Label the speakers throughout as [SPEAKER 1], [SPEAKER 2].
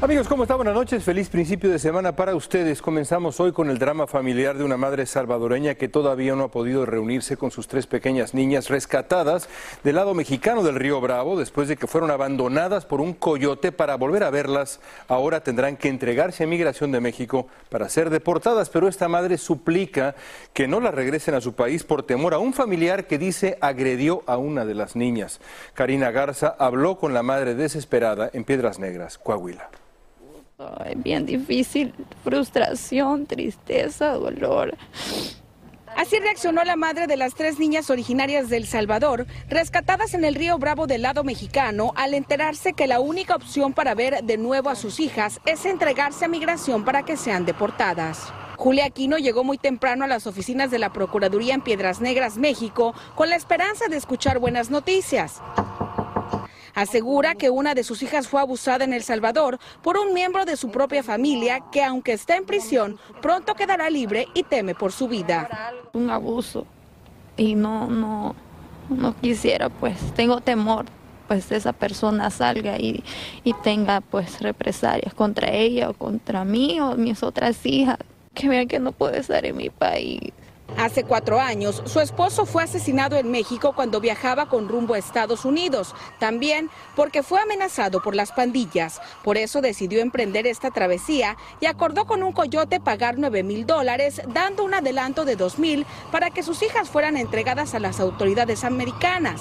[SPEAKER 1] Amigos, ¿cómo están? Buenas noches. Feliz principio de semana para ustedes. Comenzamos hoy con el drama familiar de una madre salvadoreña que todavía no ha podido reunirse con sus tres pequeñas niñas rescatadas del lado mexicano del río Bravo después de que fueron abandonadas por un coyote para volver a verlas. Ahora tendrán que entregarse a Migración de México para ser deportadas, pero esta madre suplica que no las regresen a su país por temor a un familiar que dice agredió a una de las niñas. Karina Garza habló con la madre desesperada en Piedras Negras, Coahuila.
[SPEAKER 2] Ay, bien difícil, frustración, tristeza, dolor.
[SPEAKER 3] Así reaccionó la madre de las tres niñas originarias de El Salvador, rescatadas en el río Bravo del lado mexicano, al enterarse que la única opción para ver de nuevo a sus hijas es entregarse a migración para que sean deportadas. Julia Aquino llegó muy temprano a las oficinas de la Procuraduría en Piedras Negras, México, con la esperanza de escuchar buenas noticias. Asegura que una de sus hijas fue abusada en El Salvador por un miembro de su propia familia que aunque está en prisión, pronto quedará libre y teme por su vida.
[SPEAKER 2] Un abuso y no, no, no quisiera, pues tengo temor pues esa persona salga y, y tenga pues represalias contra ella o contra mí o mis otras hijas, que vean que no puede estar en mi país.
[SPEAKER 3] Hace cuatro años, su esposo fue asesinado en México cuando viajaba con rumbo a Estados Unidos, también porque fue amenazado por las pandillas. Por eso decidió emprender esta travesía y acordó con un coyote pagar 9 mil dólares, dando un adelanto de 2 mil para que sus hijas fueran entregadas a las autoridades americanas.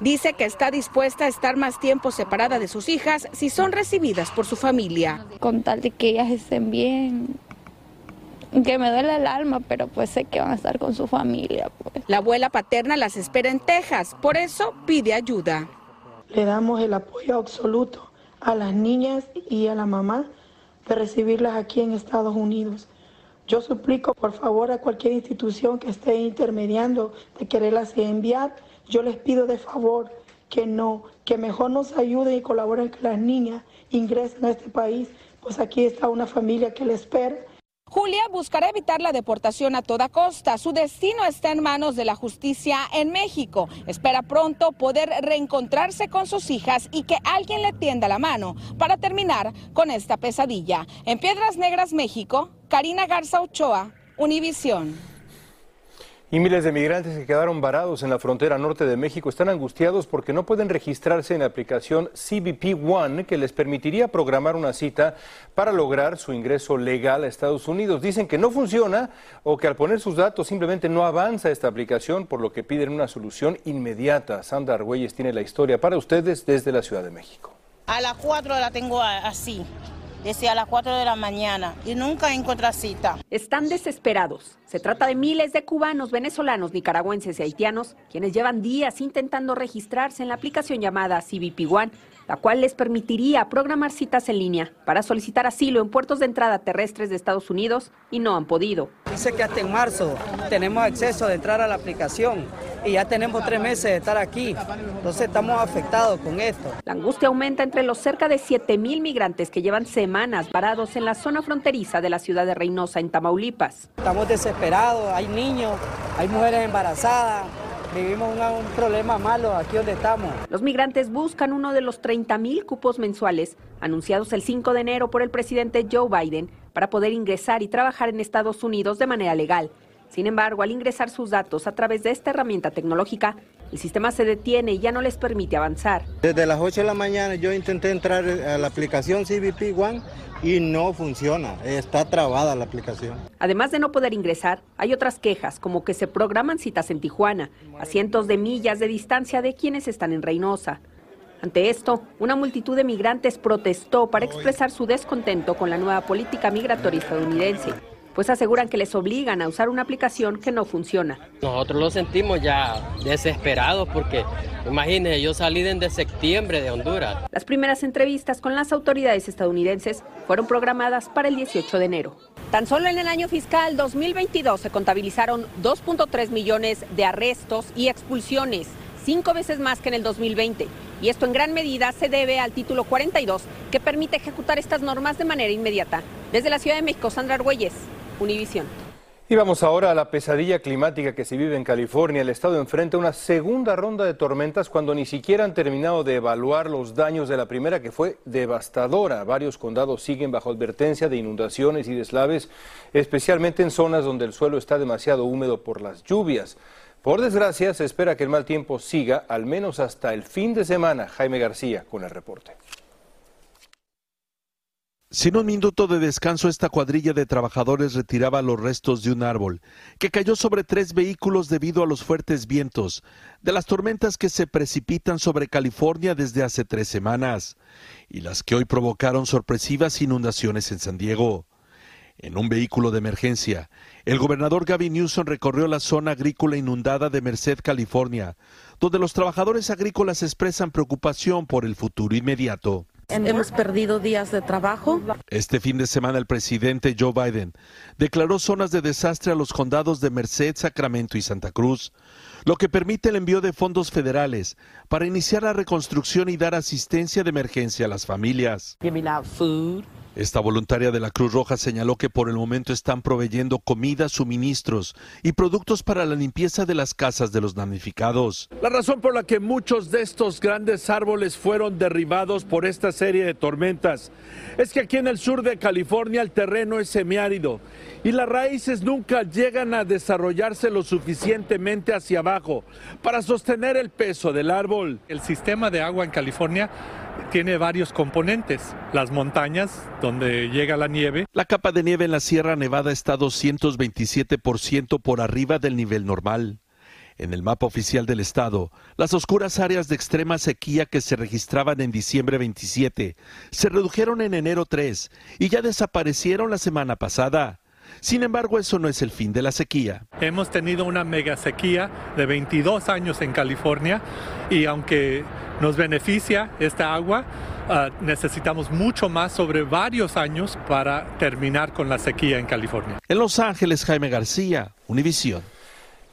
[SPEAKER 3] Dice que está dispuesta a estar más tiempo separada de sus hijas si son recibidas por su familia.
[SPEAKER 2] Con tal de que ellas estén bien, que me duele el alma, pero pues sé que van a estar con su familia. Pues.
[SPEAKER 3] La abuela paterna las espera en Texas, por eso pide ayuda.
[SPEAKER 4] Le damos el apoyo absoluto a las niñas y a la mamá de recibirlas aquí en Estados Unidos. Yo suplico por favor a cualquier institución que esté intermediando de quererlas enviar, yo les pido de favor que no, que mejor nos ayuden y colaboren que las niñas ingresen a este país, pues aquí está una familia que les espera
[SPEAKER 3] Julia buscará evitar la deportación a toda costa. Su destino está en manos de la justicia en México. Espera pronto poder reencontrarse con sus hijas y que alguien le tienda la mano para terminar con esta pesadilla. En Piedras Negras, México, Karina Garza Ochoa, Univisión.
[SPEAKER 1] Y miles de migrantes que quedaron varados en la frontera norte de México están angustiados porque no pueden registrarse en la aplicación CBP One que les permitiría programar una cita para lograr su ingreso legal a Estados Unidos. Dicen que no funciona o que al poner sus datos simplemente no avanza esta aplicación, por lo que piden una solución inmediata. Sandra Argüelles tiene la historia para ustedes desde la Ciudad de México.
[SPEAKER 5] A las 4 la tengo así desde a las 4 de la mañana y nunca encuentra cita.
[SPEAKER 6] Están desesperados. Se trata de miles de cubanos, venezolanos, nicaragüenses y haitianos quienes llevan días intentando registrarse en la aplicación llamada CBP One, la cual les permitiría programar citas en línea para solicitar asilo en puertos de entrada terrestres de Estados Unidos y no han podido.
[SPEAKER 7] Dice que hasta en marzo tenemos acceso de entrar a la aplicación y ya tenemos tres meses de estar aquí. Entonces estamos afectados con esto.
[SPEAKER 6] La angustia aumenta entre los cerca de 7 mil migrantes que llevan semanas varados en la zona fronteriza de la ciudad de Reynosa, en Tamaulipas.
[SPEAKER 7] Estamos desesperados, hay niños, hay mujeres embarazadas. Vivimos un problema malo aquí donde estamos.
[SPEAKER 6] Los migrantes buscan uno de los 30 mil cupos mensuales anunciados el 5 de enero por el presidente Joe Biden para poder ingresar y trabajar en Estados Unidos de manera legal. Sin embargo, al ingresar sus datos a través de esta herramienta tecnológica, el sistema se detiene y ya no les permite avanzar.
[SPEAKER 8] Desde las 8 de la mañana yo intenté entrar a la aplicación CBP One y no funciona, está trabada la aplicación.
[SPEAKER 6] Además de no poder ingresar, hay otras quejas, como que se programan citas en Tijuana, a cientos de millas de distancia de quienes están en Reynosa. Ante esto, una multitud de migrantes protestó para expresar su descontento con la nueva política migratoria estadounidense pues aseguran que les obligan a usar una aplicación que no funciona.
[SPEAKER 9] Nosotros lo sentimos ya desesperados porque, imagínense, yo salí desde septiembre de Honduras.
[SPEAKER 6] Las primeras entrevistas con las autoridades estadounidenses fueron programadas para el 18 de enero. Tan solo en el año fiscal 2022 se contabilizaron 2.3 millones de arrestos y expulsiones, cinco veces más que en el 2020. Y esto en gran medida se debe al título 42, que permite ejecutar estas normas de manera inmediata. Desde la Ciudad de México, Sandra Argüelles, Univisión.
[SPEAKER 1] Y vamos ahora a la pesadilla climática que se vive en California. El estado enfrenta una segunda ronda de tormentas cuando ni siquiera han terminado de evaluar los daños de la primera que fue devastadora. Varios condados siguen bajo advertencia de inundaciones y deslaves, especialmente en zonas donde el suelo está demasiado húmedo por las lluvias. Por desgracia, se espera que el mal tiempo siga al menos hasta el fin de semana. Jaime García con el reporte.
[SPEAKER 10] Sin un minuto de descanso, esta cuadrilla de trabajadores retiraba los restos de un árbol que cayó sobre tres vehículos debido a los fuertes vientos de las tormentas que se precipitan sobre California desde hace tres semanas y las que hoy provocaron sorpresivas inundaciones en San Diego. En un vehículo de emergencia, el gobernador Gavin Newsom recorrió la zona agrícola inundada de Merced, California, donde los trabajadores agrícolas expresan preocupación por el futuro inmediato.
[SPEAKER 5] Hemos perdido días de trabajo.
[SPEAKER 10] Este fin de semana el presidente Joe Biden declaró zonas de desastre a los condados de Merced, Sacramento y Santa Cruz, lo que permite el envío de fondos federales para iniciar la reconstrucción y dar asistencia de emergencia a las familias. Esta voluntaria de la Cruz Roja señaló que por el momento están proveyendo comida, suministros y productos para la limpieza de las casas de los damnificados. La razón por la que muchos de estos grandes árboles fueron derribados por esta serie de tormentas es que aquí en el sur de California el terreno es semiárido y las raíces nunca llegan a desarrollarse lo suficientemente hacia abajo para sostener el peso del árbol.
[SPEAKER 11] El sistema de agua en California tiene varios componentes. Las montañas, donde llega la nieve.
[SPEAKER 10] La capa de nieve en la Sierra Nevada está 227% por arriba del nivel normal. En el mapa oficial del estado, las oscuras áreas de extrema sequía que se registraban en diciembre 27 se redujeron en enero 3 y ya desaparecieron la semana pasada. Sin embargo, eso no es el fin de la sequía.
[SPEAKER 11] Hemos tenido una mega sequía de 22 años en California y aunque nos beneficia esta agua, ah, necesitamos mucho más sobre varios años para terminar con la sequía en California.
[SPEAKER 10] En Los Ángeles, Jaime García, Univisión.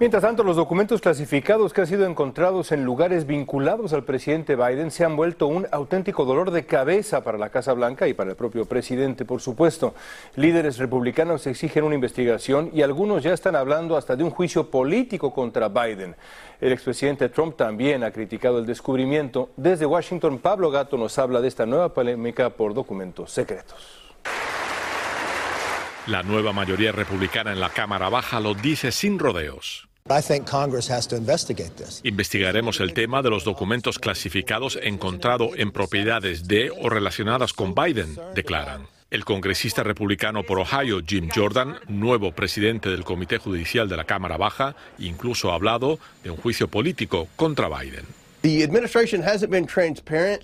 [SPEAKER 1] Mientras tanto, los documentos clasificados que han sido encontrados en lugares vinculados al presidente Biden se han vuelto un auténtico dolor de cabeza para la Casa Blanca y para el propio presidente, por supuesto. Líderes republicanos exigen una investigación y algunos ya están hablando hasta de un juicio político contra Biden. El expresidente Trump también ha criticado el descubrimiento. Desde Washington, Pablo Gato nos habla de esta nueva polémica por documentos secretos.
[SPEAKER 12] La nueva mayoría republicana en la Cámara Baja lo dice sin rodeos. Investigaremos el tema de los documentos clasificados encontrados en propiedades de o relacionadas con Biden, declaran. El congresista republicano por Ohio, Jim Jordan, nuevo presidente del Comité Judicial de la Cámara Baja, incluso ha hablado de un juicio político contra Biden.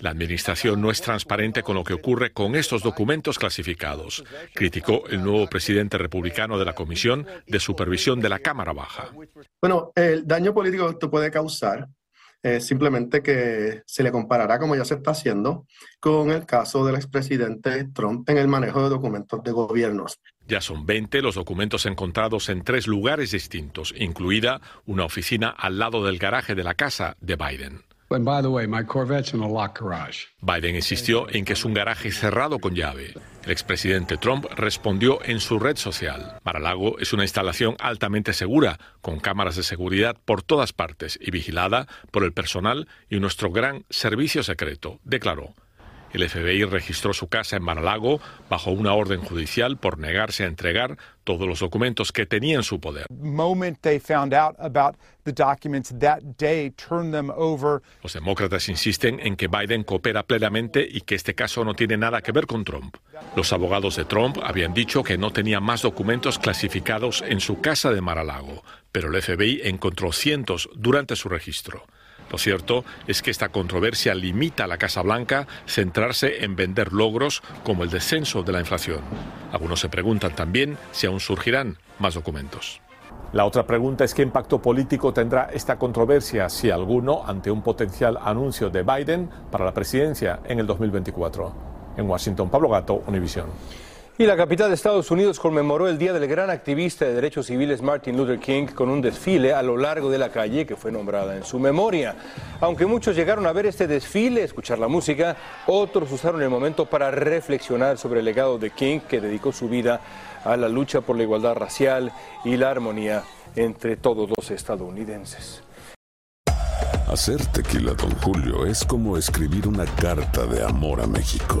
[SPEAKER 12] La administración no es transparente con lo que ocurre con estos documentos clasificados, criticó el nuevo presidente republicano de la Comisión de Supervisión de la Cámara Baja.
[SPEAKER 13] Bueno, el daño político que esto puede causar simplemente que se le comparará, como ya se está haciendo, con el caso del expresidente Trump en el manejo de documentos de gobiernos.
[SPEAKER 12] Ya son 20 los documentos encontrados en tres lugares distintos, incluida una oficina al lado del garaje de la casa de Biden. Biden insistió en que es un garaje cerrado con llave. El expresidente Trump respondió en su red social. Mar-a-Lago es una instalación altamente segura, con cámaras de seguridad por todas partes y vigilada por el personal y nuestro gran servicio secreto, declaró. El FBI registró su casa en Mar-a-Lago bajo una orden judicial por negarse a entregar todos los documentos que tenía en su poder. Los demócratas insisten en que Biden coopera plenamente y que este caso no tiene nada que ver con Trump. Los abogados de Trump habían dicho que no tenía más documentos clasificados en su casa de Mar-a-Lago, pero el FBI encontró cientos durante su registro. Lo cierto es que esta controversia limita a la Casa Blanca centrarse en vender logros como el descenso de la inflación. Algunos se preguntan también si aún surgirán más documentos. La otra pregunta es qué impacto político tendrá esta controversia, si alguno, ante un potencial anuncio de Biden para la presidencia en el 2024. En Washington, Pablo Gato, Univisión.
[SPEAKER 1] Y la capital de Estados Unidos conmemoró el Día del gran activista de derechos civiles Martin Luther King con un desfile a lo largo de la calle que fue nombrada en su memoria. Aunque muchos llegaron a ver este desfile, escuchar la música, otros usaron el momento para reflexionar sobre el legado de King que dedicó su vida a la lucha por la igualdad racial y la armonía entre todos los estadounidenses.
[SPEAKER 14] Hacer tequila, don Julio, es como escribir una carta de amor a México.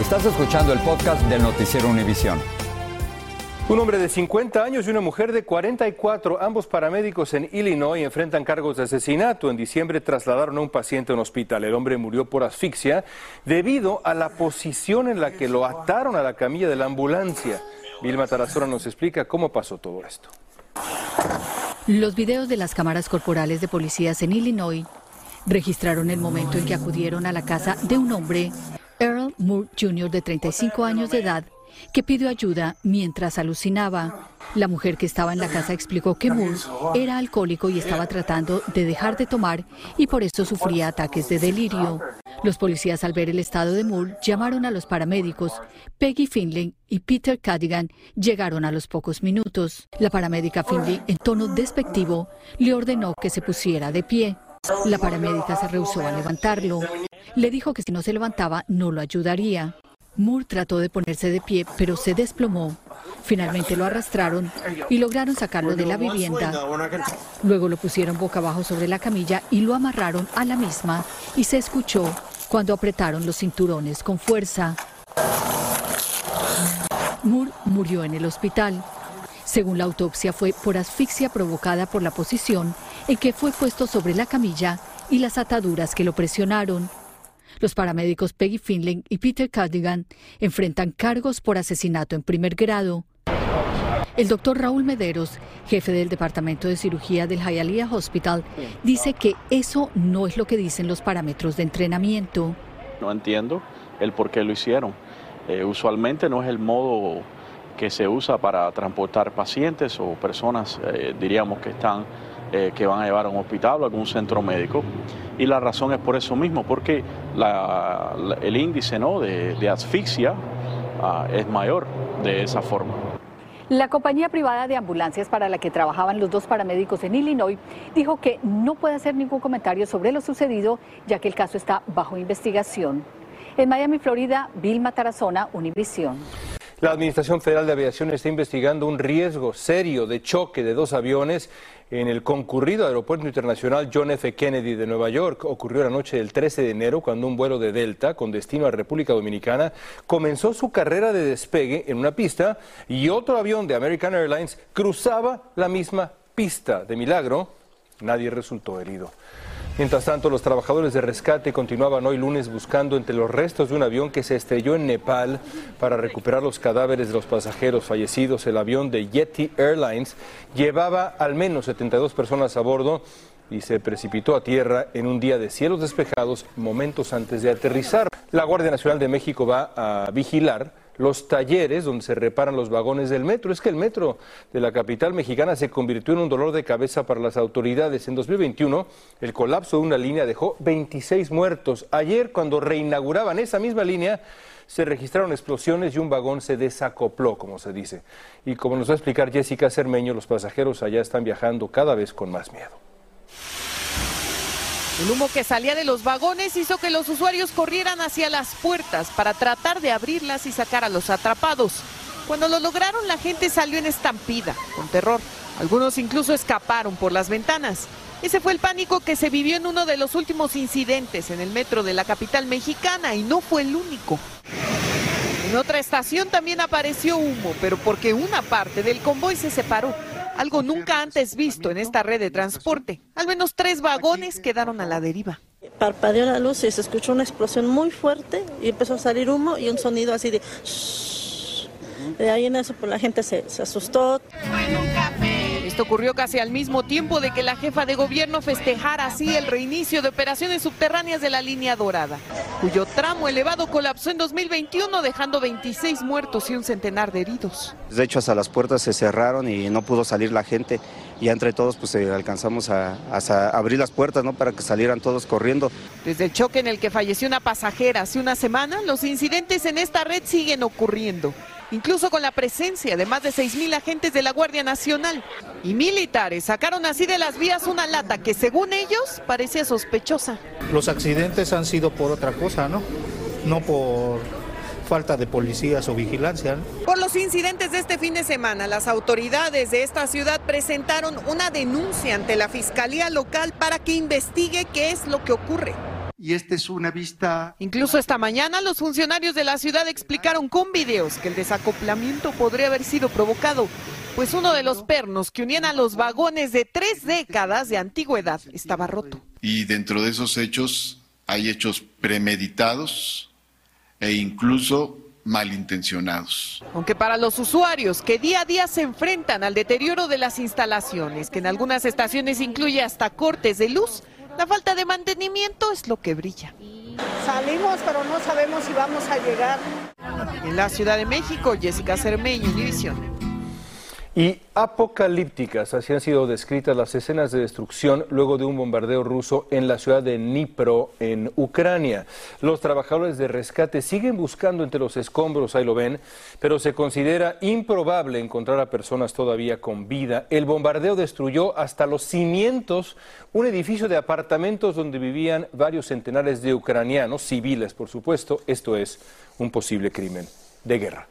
[SPEAKER 15] Estás escuchando el podcast del Noticiero Univisión.
[SPEAKER 1] Un hombre de 50 años y una mujer de 44, ambos paramédicos en Illinois, enfrentan cargos de asesinato. En diciembre trasladaron a un paciente a un hospital. El hombre murió por asfixia debido a la posición en la que lo ataron a la camilla de la ambulancia. Vilma Tarazona nos explica cómo pasó todo esto.
[SPEAKER 16] Los videos de las cámaras corporales de policías en Illinois registraron el momento en que acudieron a la casa de un hombre Earl Moore Jr., de 35 años de edad, que pidió ayuda mientras alucinaba. La mujer que estaba en la casa explicó que Moore era alcohólico y estaba tratando de dejar de tomar y por eso sufría ataques de delirio. Los policías al ver el estado de Moore llamaron a los paramédicos. Peggy Finley y Peter Cadigan llegaron a los pocos minutos. La paramédica Finley, en tono despectivo, le ordenó que se pusiera de pie. La paramédica se rehusó a levantarlo. Le dijo que si no se levantaba no lo ayudaría. Moore trató de ponerse de pie, pero se desplomó. Finalmente lo arrastraron y lograron sacarlo de la vivienda. Luego lo pusieron boca abajo sobre la camilla y lo amarraron a la misma y se escuchó cuando apretaron los cinturones con fuerza. Moore murió en el hospital. Según la autopsia fue por asfixia provocada por la posición en que fue puesto sobre la camilla y las ataduras que lo presionaron. Los paramédicos Peggy Finley y Peter Cardigan enfrentan cargos por asesinato en primer grado. El doctor Raúl Mederos, jefe del Departamento de Cirugía del Hialeah Hospital, dice que eso no es lo que dicen los parámetros de entrenamiento.
[SPEAKER 17] No entiendo el por qué lo hicieron. Eh, usualmente no es el modo que se usa para transportar pacientes o personas, eh, diríamos, que están eh, que van a llevar a un hospital o a algún centro médico. Y la razón es por eso mismo, porque el índice ¿no? de, asfixia ah, es mayor de esa forma.
[SPEAKER 16] La compañía privada de ambulancias para la que trabajaban los dos paramédicos en Illinois dijo que no puede hacer ningún comentario sobre lo sucedido, ya que el caso está bajo investigación. En Miami, Florida, Vilma Tarazona, Univisión.
[SPEAKER 1] La Administración Federal de Aviación está investigando un riesgo serio de choque de dos aviones en el concurrido Aeropuerto Internacional John F. Kennedy de Nueva York. Ocurrió la noche del 13 de enero cuando un vuelo de Delta con destino a República Dominicana comenzó su carrera de despegue en una pista y otro avión de American Airlines cruzaba la misma pista. De milagro, nadie resultó herido. Mientras tanto, los trabajadores de rescate continuaban hoy lunes buscando entre los restos de un avión que se estrelló en Nepal para recuperar los cadáveres de los pasajeros fallecidos. El avión de Yeti Airlines llevaba al menos 72 personas a bordo y se precipitó a tierra en un día de cielos despejados momentos antes de aterrizar. La Guardia Nacional de México va a vigilar los talleres donde se reparan los vagones del metro. Es que el metro de la capital mexicana se convirtió en un dolor de cabeza para las autoridades. En 2021, el colapso de una línea dejó 26 muertos. Ayer, cuando reinauguraban esa misma línea, se registraron explosiones y un vagón se desacopló, como se dice. Y como nos va a explicar Jessica Cermeño, los pasajeros allá están viajando cada vez con más miedo.
[SPEAKER 18] El humo que salía de los vagones hizo que los usuarios corrieran hacia las puertas para tratar de abrirlas y sacar a los atrapados. Cuando lo lograron, la gente salió en estampida, con terror. Algunos incluso escaparon por las ventanas. Ese fue el pánico que se vivió en uno de los últimos incidentes en el metro de la capital mexicana y no fue el único. En otra estación también apareció humo, pero porque una parte del convoy se separó algo nunca antes visto en esta red de transporte. Al menos tres vagones quedaron a la deriva.
[SPEAKER 5] Parpadeó la luz y se escuchó una explosión muy fuerte y empezó a salir humo y un sonido así de... De ahí en eso pues la gente se, se asustó.
[SPEAKER 18] Esto ocurrió casi al mismo tiempo de que la jefa de gobierno festejara así el reinicio de operaciones subterráneas de la línea dorada, cuyo tramo elevado colapsó en 2021 dejando 26 muertos y un centenar de heridos.
[SPEAKER 19] De hecho, hasta las puertas se cerraron y no pudo salir la gente y entre todos pues eh, alcanzamos a, abrir las puertas ¿no? para que salieran todos corriendo.
[SPEAKER 18] Desde el choque en el que falleció una pasajera hace una semana, los incidentes en esta red siguen ocurriendo incluso con la presencia de más de 6.000 agentes de la Guardia Nacional. Y militares sacaron así de las vías una lata que según ellos parecía sospechosa.
[SPEAKER 20] Los accidentes han sido por otra cosa, ¿no? No por falta de policías o vigilancia.
[SPEAKER 18] Por los incidentes de este fin de semana, las autoridades de esta ciudad presentaron una denuncia ante la Fiscalía Local para que investigue qué es lo que ocurre
[SPEAKER 21] y esta es una vista...
[SPEAKER 18] Incluso esta mañana los funcionarios de la ciudad explicaron con videos que el desacoplamiento podría haber sido provocado, pues uno de los pernos que unían a los vagones de tres décadas de antigüedad estaba roto.
[SPEAKER 21] Y dentro de esos hechos hay hechos premeditados e incluso malintencionados.
[SPEAKER 18] Aunque para los usuarios que día a día se enfrentan al deterioro de las instalaciones, que en algunas estaciones incluye hasta cortes de luz, la falta de mantenimiento es lo que brilla.
[SPEAKER 22] Salimos, pero no sabemos si vamos a llegar.
[SPEAKER 18] En la Ciudad de México, Jessica Cermeño, Univision.
[SPEAKER 1] Y apocalípticas, así han sido descritas las escenas de destrucción luego de un bombardeo ruso en la ciudad de Dnipro, en Ucrania. Los trabajadores de rescate siguen buscando entre los escombros, ahí lo ven, pero se considera improbable encontrar a personas todavía con vida. El bombardeo destruyó hasta los cimientos un edificio de apartamentos donde vivían varios centenares de ucranianos, civiles por supuesto. Esto es un posible crimen de guerra.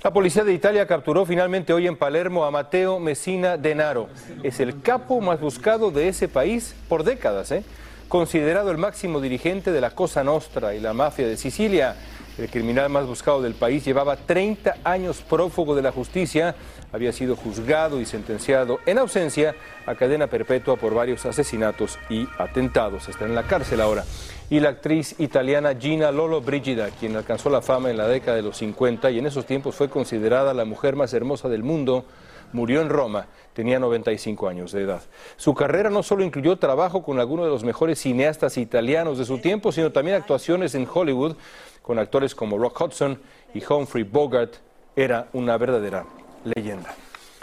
[SPEAKER 1] La policía de Italia capturó finalmente hoy en Palermo a Matteo Messina Denaro. Es el capo más buscado de ese país por décadas, ¿eh? considerado el máximo dirigente de la Cosa Nostra y la mafia de Sicilia. El criminal más buscado del país llevaba 30 años prófugo de la justicia, había sido juzgado y sentenciado en ausencia a cadena perpetua por varios asesinatos y atentados. Está en la cárcel ahora y la actriz italiana Gina Lolo Brigida, quien alcanzó la fama en la década de los 50 y en esos tiempos fue considerada la mujer más hermosa del mundo, murió en Roma, tenía 95 años de edad. Su carrera no solo incluyó trabajo con algunos de los mejores cineastas italianos de su tiempo, sino también actuaciones en Hollywood con actores como Rock Hudson y Humphrey Bogart. Era una verdadera leyenda.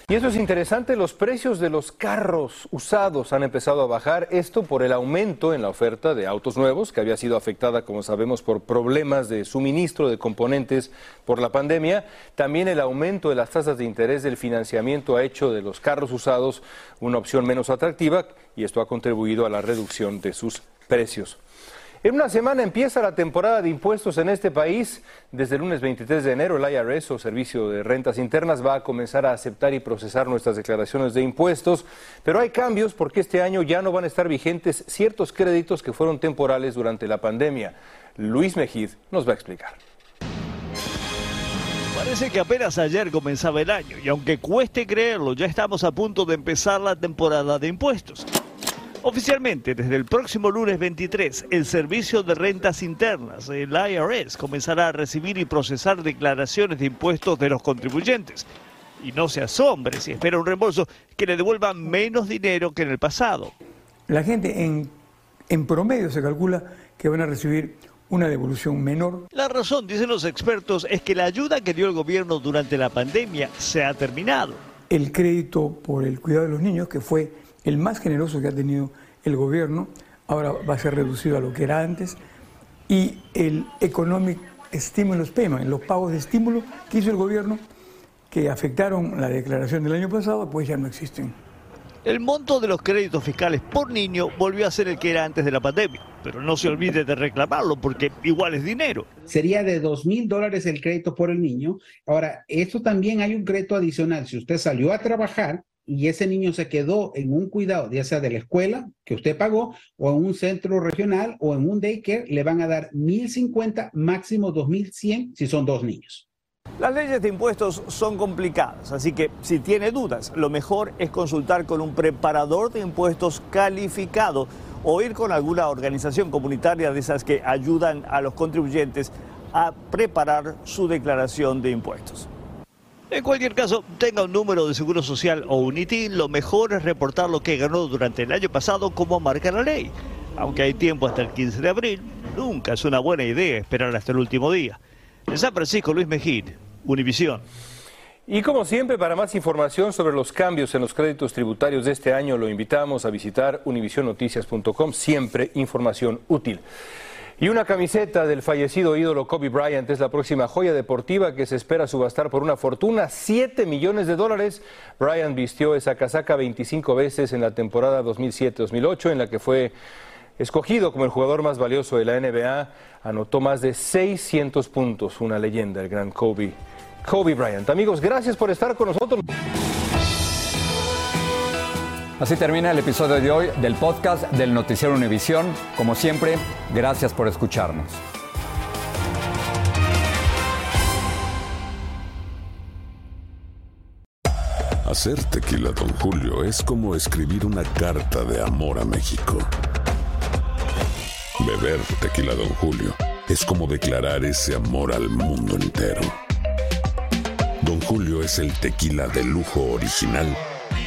[SPEAKER 1] Y eso es interesante, los precios de los carros usados han empezado a bajar, esto por el aumento en la oferta de autos nuevos, que había sido afectada, como sabemos, por problemas de suministro de componentes por la pandemia. También el aumento de las tasas de interés del financiamiento ha hecho de los carros usados una opción menos atractiva y esto ha contribuido a la reducción de sus precios. En una semana empieza la temporada de impuestos en este país. Desde el lunes 23 de enero, el IRS o Servicio de Rentas Internas va a comenzar a aceptar y procesar nuestras declaraciones de impuestos. Pero hay cambios porque este año ya no van a estar vigentes ciertos créditos que fueron temporales durante la pandemia. Luis Mejid nos va a explicar.
[SPEAKER 23] Parece que apenas ayer comenzaba el año y aunque cueste creerlo, ya estamos a punto de empezar la temporada de impuestos. Oficialmente, desde el próximo lunes 23, el Servicio de Rentas Internas, el IRS, comenzará a recibir y procesar declaraciones de impuestos de los contribuyentes. Y no se asombre si espera un reembolso que le devuelva menos dinero que en el pasado.
[SPEAKER 24] La gente en, en promedio se calcula que van a recibir una devolución menor.
[SPEAKER 23] La razón, dicen los expertos, es que la ayuda que dio el gobierno durante la pandemia se ha terminado.
[SPEAKER 24] El crédito por el cuidado de los niños, que fue el más generoso que ha tenido el gobierno, ahora va a ser reducido a lo que era antes, y el Economic Stimulus Payment, los pagos de estímulo que hizo el gobierno, que afectaron la declaración del año pasado, pues ya no existen.
[SPEAKER 23] El monto de los créditos fiscales por niño volvió a ser el que era antes de la pandemia, pero no se olvide de reclamarlo porque igual es dinero.
[SPEAKER 25] Sería de dos mil dólares el crédito por el niño. Ahora, esto también hay un crédito adicional. Si usted salió a trabajar y ese niño se quedó en un cuidado, ya sea de la escuela que usted pagó, o en un centro regional o en un daycare, le van a dar 1.050, máximo 2.100 si son dos niños.
[SPEAKER 23] Las leyes de impuestos son complicadas, así que si tiene dudas, lo mejor es consultar con un preparador de impuestos calificado o ir con alguna organización comunitaria de esas que ayudan a los contribuyentes a preparar su declaración de impuestos. En cualquier caso, tenga un número de seguro social o un ITIN, lo mejor es reportar lo que ganó durante el año pasado como marca la ley. Aunque hay tiempo hasta el 15 de abril, nunca es una buena idea esperar hasta el último día. En San Francisco, Luis Mejid, Univisión.
[SPEAKER 1] Y como siempre, para más información sobre los cambios en los créditos tributarios de este año, lo invitamos a visitar univisionnoticias.com, siempre información útil. Y una camiseta del fallecido ídolo Kobe Bryant es la próxima joya deportiva que se espera subastar por una fortuna, 7 millones de dólares. Bryant vistió esa casaca 25 veces en la temporada 2007-2008, en la que fue escogido como el jugador más valioso de la NBA. Anotó más de 600 puntos, una leyenda, el gran Kobe. Kobe Bryant. Amigos, gracias por estar con nosotros.
[SPEAKER 15] Así termina el episodio de hoy del podcast del Noticiero Univisión. Como siempre, gracias por escucharnos.
[SPEAKER 14] Hacer tequila, don Julio, es como escribir una carta de amor a México. Beber tequila, don Julio, es como declarar ese amor al mundo entero. Don Julio es el tequila de lujo original